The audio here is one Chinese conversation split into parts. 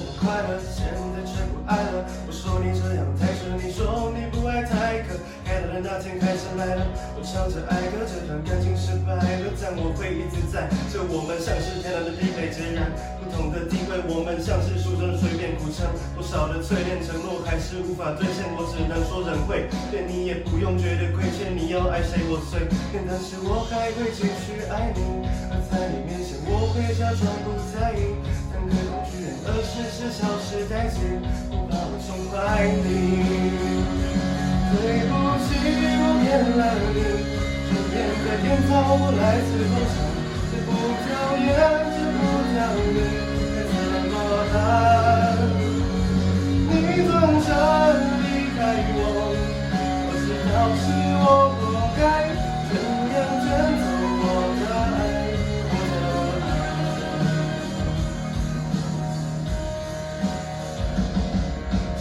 么快乐，现在却不爱了。我说你这样太蠢，你说你不爱太可。开了的那天开始来了，我唱着爱歌，这段感情失败了，但我会一直在。这我们像是天然的匹配，截然不同的地位，我们像是书中的随便苦唱。多少的淬炼承诺还是无法兑现，我只能说人会对你也不用觉得亏欠，你要爱谁我随便，但是我还会继续爱你。而在你面前，我会假装不在意，而是是消失殆尽不把我宠坏你对不起我骗了你春天的樱头我来自火山戒不掉圆这不了你还怎么爱？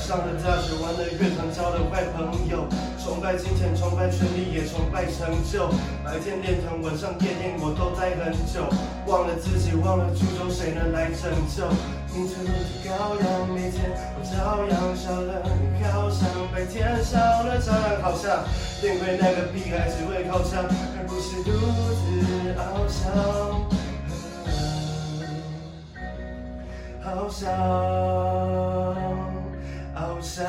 上了大学，玩了乐团，交了坏朋友，崇拜金钱，崇拜权力，也崇拜成就。白天练团，晚上夜店，我都待很久。忘了自己，忘了初衷，谁能来拯救？明知如此羔羊，每天我照样笑了。你好像白天少了蟑螂，好像练会那个屁孩只会靠墙，而不是独自翱翔。好想，翱翔。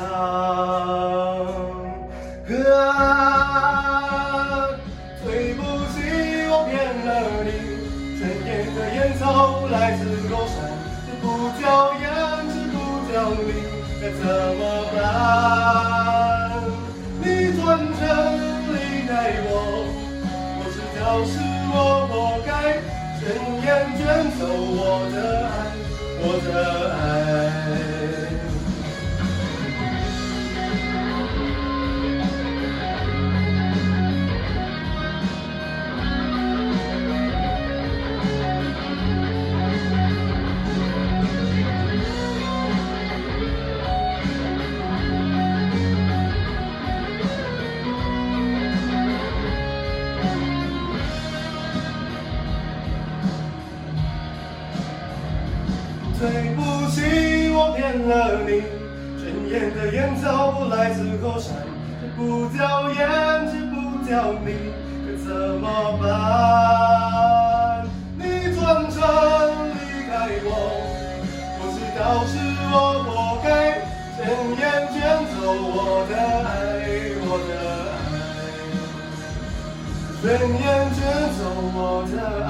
啊，对不起，我骗了你。春天的烟草来自高山，这不叫烟，这不叫你，该怎么办？你转身离开我，我知道是我活该，转眼卷走我的爱，我的对不起，我骗了你。春烟的烟草来自后山，不叫烟，这不叫你，该怎么办？你转身离开我，我知道是我活该，转眼卷走我的爱，我的爱，转眼卷走我的爱。